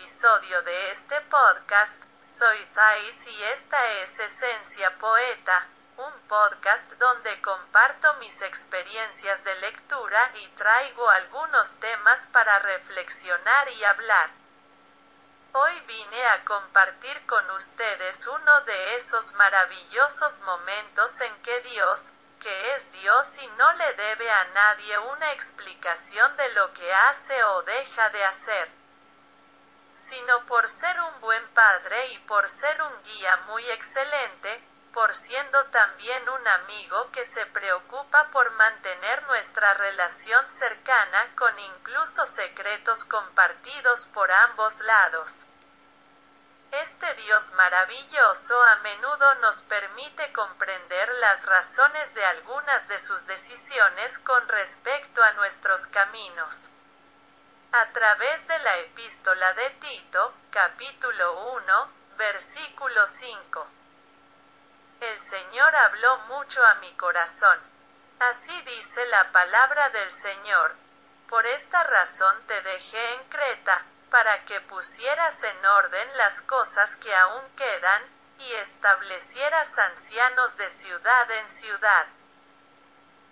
episodio de este podcast. Soy Thais y esta es Esencia Poeta, un podcast donde comparto mis experiencias de lectura y traigo algunos temas para reflexionar y hablar. Hoy vine a compartir con ustedes uno de esos maravillosos momentos en que Dios, que es Dios y no le debe a nadie una explicación de lo que hace o deja de hacer, sino por ser un buen padre y por ser un guía muy excelente, por siendo también un amigo que se preocupa por mantener nuestra relación cercana con incluso secretos compartidos por ambos lados. Este Dios maravilloso a menudo nos permite comprender las razones de algunas de sus decisiones con respecto a nuestros caminos. A través de la epístola de Tito, capítulo 1, versículo 5. El Señor habló mucho a mi corazón. Así dice la palabra del Señor. Por esta razón te dejé en Creta, para que pusieras en orden las cosas que aún quedan, y establecieras ancianos de ciudad en ciudad.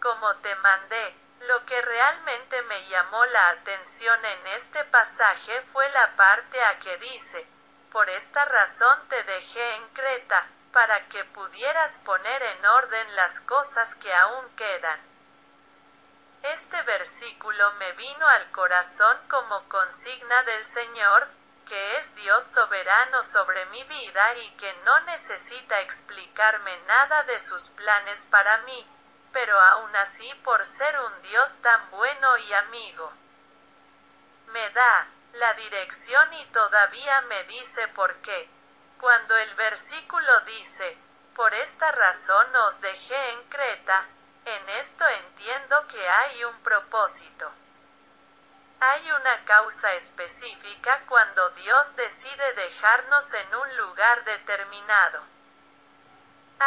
Como te mandé, lo que realmente me llamó la atención en este pasaje fue la parte a que dice, por esta razón te dejé en Creta, para que pudieras poner en orden las cosas que aún quedan. Este versículo me vino al corazón como consigna del Señor, que es Dios soberano sobre mi vida y que no necesita explicarme nada de sus planes para mí, pero aún así por ser un Dios tan bueno y amigo. Me da la dirección y todavía me dice por qué. Cuando el versículo dice, por esta razón os dejé en Creta, en esto entiendo que hay un propósito. Hay una causa específica cuando Dios decide dejarnos en un lugar determinado.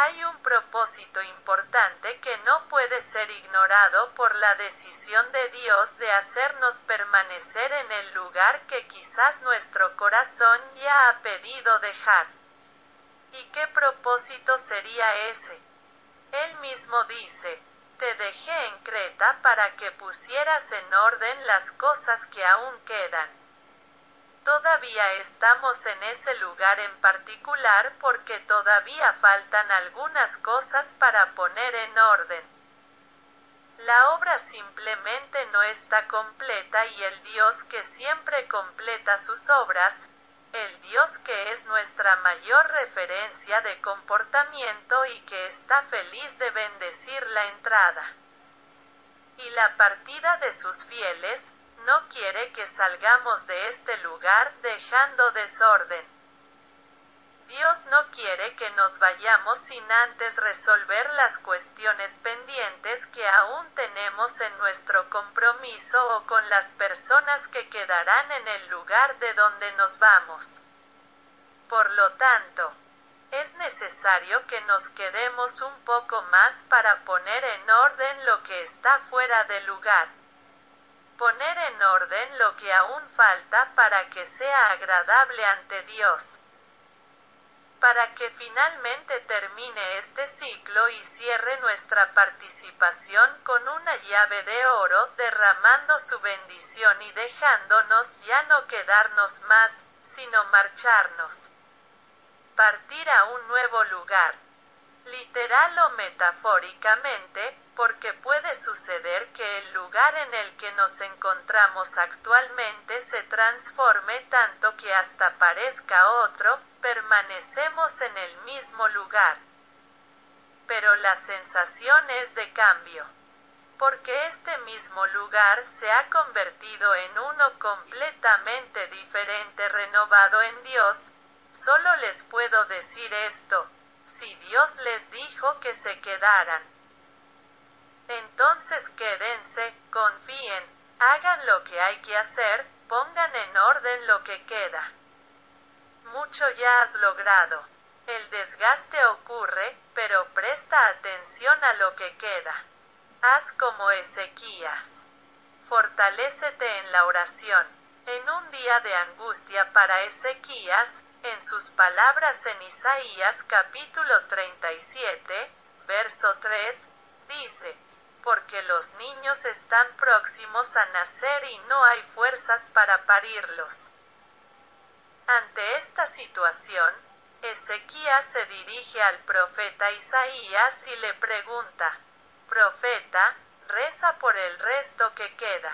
Hay un propósito importante que no puede ser ignorado por la decisión de Dios de hacernos permanecer en el lugar que quizás nuestro corazón ya ha pedido dejar. ¿Y qué propósito sería ese? Él mismo dice, te dejé en Creta para que pusieras en orden las cosas que aún quedan. Todavía estamos en ese lugar en particular porque todavía faltan algunas cosas para poner en orden. La obra simplemente no está completa y el Dios que siempre completa sus obras, el Dios que es nuestra mayor referencia de comportamiento y que está feliz de bendecir la entrada. Y la partida de sus fieles, no quiere que salgamos de este lugar dejando desorden. Dios no quiere que nos vayamos sin antes resolver las cuestiones pendientes que aún tenemos en nuestro compromiso o con las personas que quedarán en el lugar de donde nos vamos. Por lo tanto, es necesario que nos quedemos un poco más para poner en orden lo que está fuera de lugar. Poner en orden lo que aún falta para que sea agradable ante Dios para que finalmente termine este ciclo y cierre nuestra participación con una llave de oro, derramando su bendición y dejándonos ya no quedarnos más, sino marcharnos. Partir a un nuevo lugar. Literal o metafóricamente, porque puede suceder que el lugar en el que nos encontramos actualmente se transforme tanto que hasta parezca otro, permanecemos en el mismo lugar. Pero la sensación es de cambio, porque este mismo lugar se ha convertido en uno completamente diferente renovado en Dios, solo les puedo decir esto, si Dios les dijo que se quedaran entonces quédense, confíen, hagan lo que hay que hacer, pongan en orden lo que queda. Mucho ya has logrado. El desgaste ocurre, pero presta atención a lo que queda. Haz como Ezequías. Fortalécete en la oración. En un día de angustia para Ezequías, en sus palabras en Isaías capítulo 37, verso 3, dice, porque los niños están próximos a nacer y no hay fuerzas para parirlos. Ante esta situación, Ezequías se dirige al profeta Isaías y le pregunta, Profeta, reza por el resto que queda.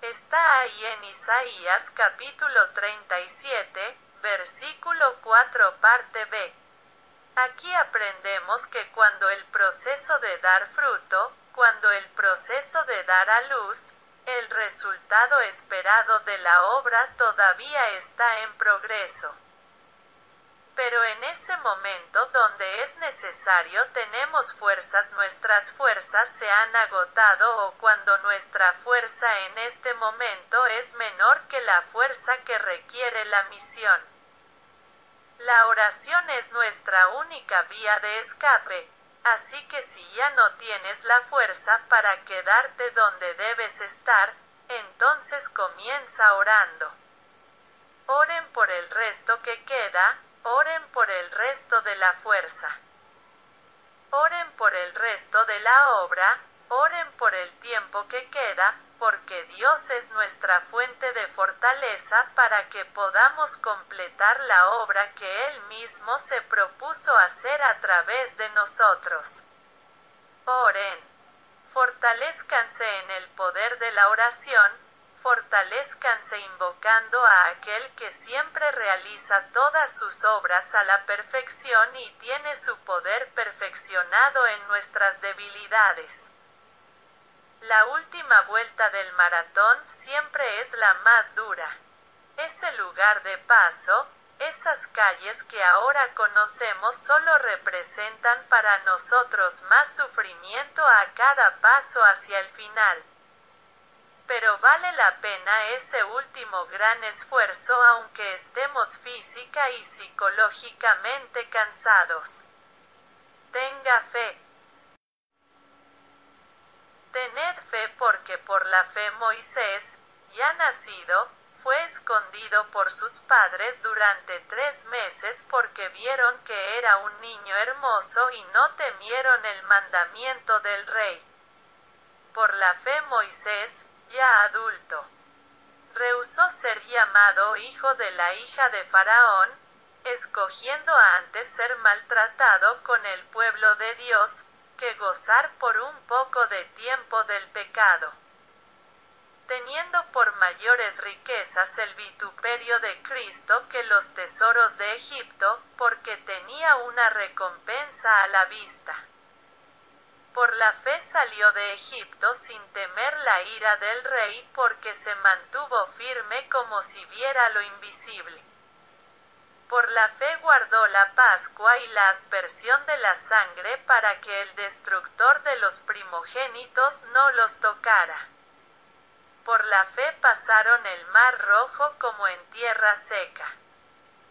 Está ahí en Isaías capítulo 37, versículo 4 parte B. Aquí aprendemos que cuando el proceso de dar fruto, cuando el proceso de dar a luz, el resultado esperado de la obra todavía está en progreso. Pero en ese momento donde es necesario tenemos fuerzas, nuestras fuerzas se han agotado o cuando nuestra fuerza en este momento es menor que la fuerza que requiere la misión. La oración es nuestra única vía de escape, así que si ya no tienes la fuerza para quedarte donde debes estar, entonces comienza orando. Oren por el resto que queda, Oren por el resto de la fuerza. Oren por el resto de la obra, oren por el tiempo que queda, porque Dios es nuestra fuente de fortaleza para que podamos completar la obra que Él mismo se propuso hacer a través de nosotros. Oren. Fortalezcanse en el poder de la oración, fortalezcanse invocando a aquel que siempre realiza todas sus obras a la perfección y tiene su poder perfeccionado en nuestras debilidades. La última vuelta del maratón siempre es la más dura. Ese lugar de paso, esas calles que ahora conocemos solo representan para nosotros más sufrimiento a cada paso hacia el final pero vale la pena ese último gran esfuerzo aunque estemos física y psicológicamente cansados. Tenga fe. Tened fe porque por la fe Moisés, ya nacido, fue escondido por sus padres durante tres meses porque vieron que era un niño hermoso y no temieron el mandamiento del rey. Por la fe Moisés, ya adulto. Rehusó ser llamado hijo de la hija de Faraón, escogiendo antes ser maltratado con el pueblo de Dios, que gozar por un poco de tiempo del pecado. Teniendo por mayores riquezas el vituperio de Cristo que los tesoros de Egipto, porque tenía una recompensa a la vista. Por la fe salió de Egipto sin temer la ira del rey porque se mantuvo firme como si viera lo invisible. Por la fe guardó la Pascua y la aspersión de la sangre para que el destructor de los primogénitos no los tocara. Por la fe pasaron el mar rojo como en tierra seca.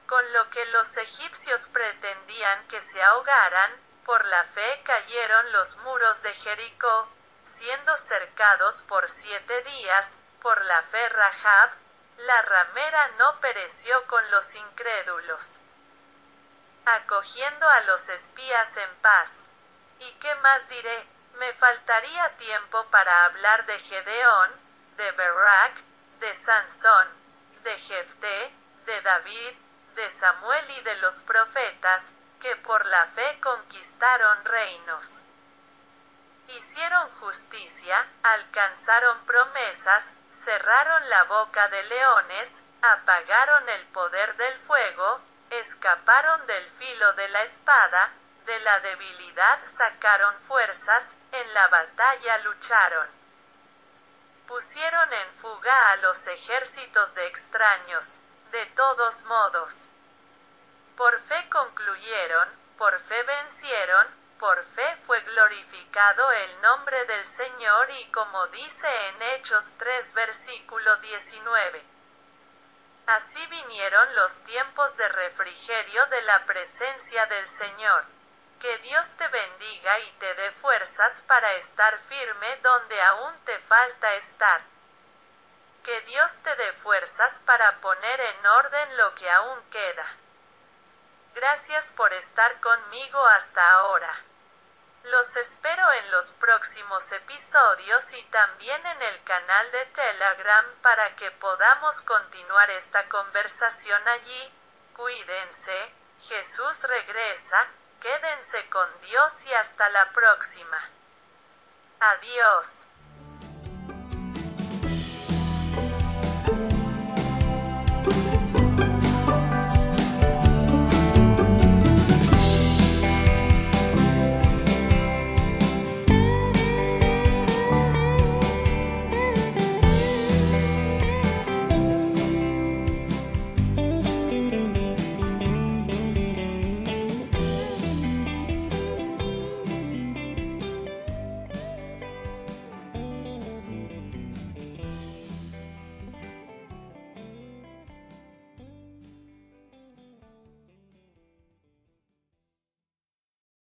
Con lo que los egipcios pretendían que se ahogaran, por la fe cayeron los muros de Jericó, siendo cercados por siete días, por la fe Rahab, la ramera no pereció con los incrédulos. Acogiendo a los espías en paz. ¿Y qué más diré? Me faltaría tiempo para hablar de Gedeón, de Barak, de Sansón, de Jefté, de David, de Samuel y de los profetas, que por la fe conquistaron reinos. Hicieron justicia, alcanzaron promesas, cerraron la boca de leones, apagaron el poder del fuego, escaparon del filo de la espada, de la debilidad sacaron fuerzas, en la batalla lucharon. Pusieron en fuga a los ejércitos de extraños, de todos modos. Por fe concluyeron, por fe vencieron, por fe fue glorificado el nombre del Señor y como dice en Hechos 3 versículo 19. Así vinieron los tiempos de refrigerio de la presencia del Señor. Que Dios te bendiga y te dé fuerzas para estar firme donde aún te falta estar. Que Dios te dé fuerzas para poner en orden lo que aún queda. Gracias por estar conmigo hasta ahora. Los espero en los próximos episodios y también en el canal de Telegram para que podamos continuar esta conversación allí. Cuídense, Jesús regresa, quédense con Dios y hasta la próxima. Adiós.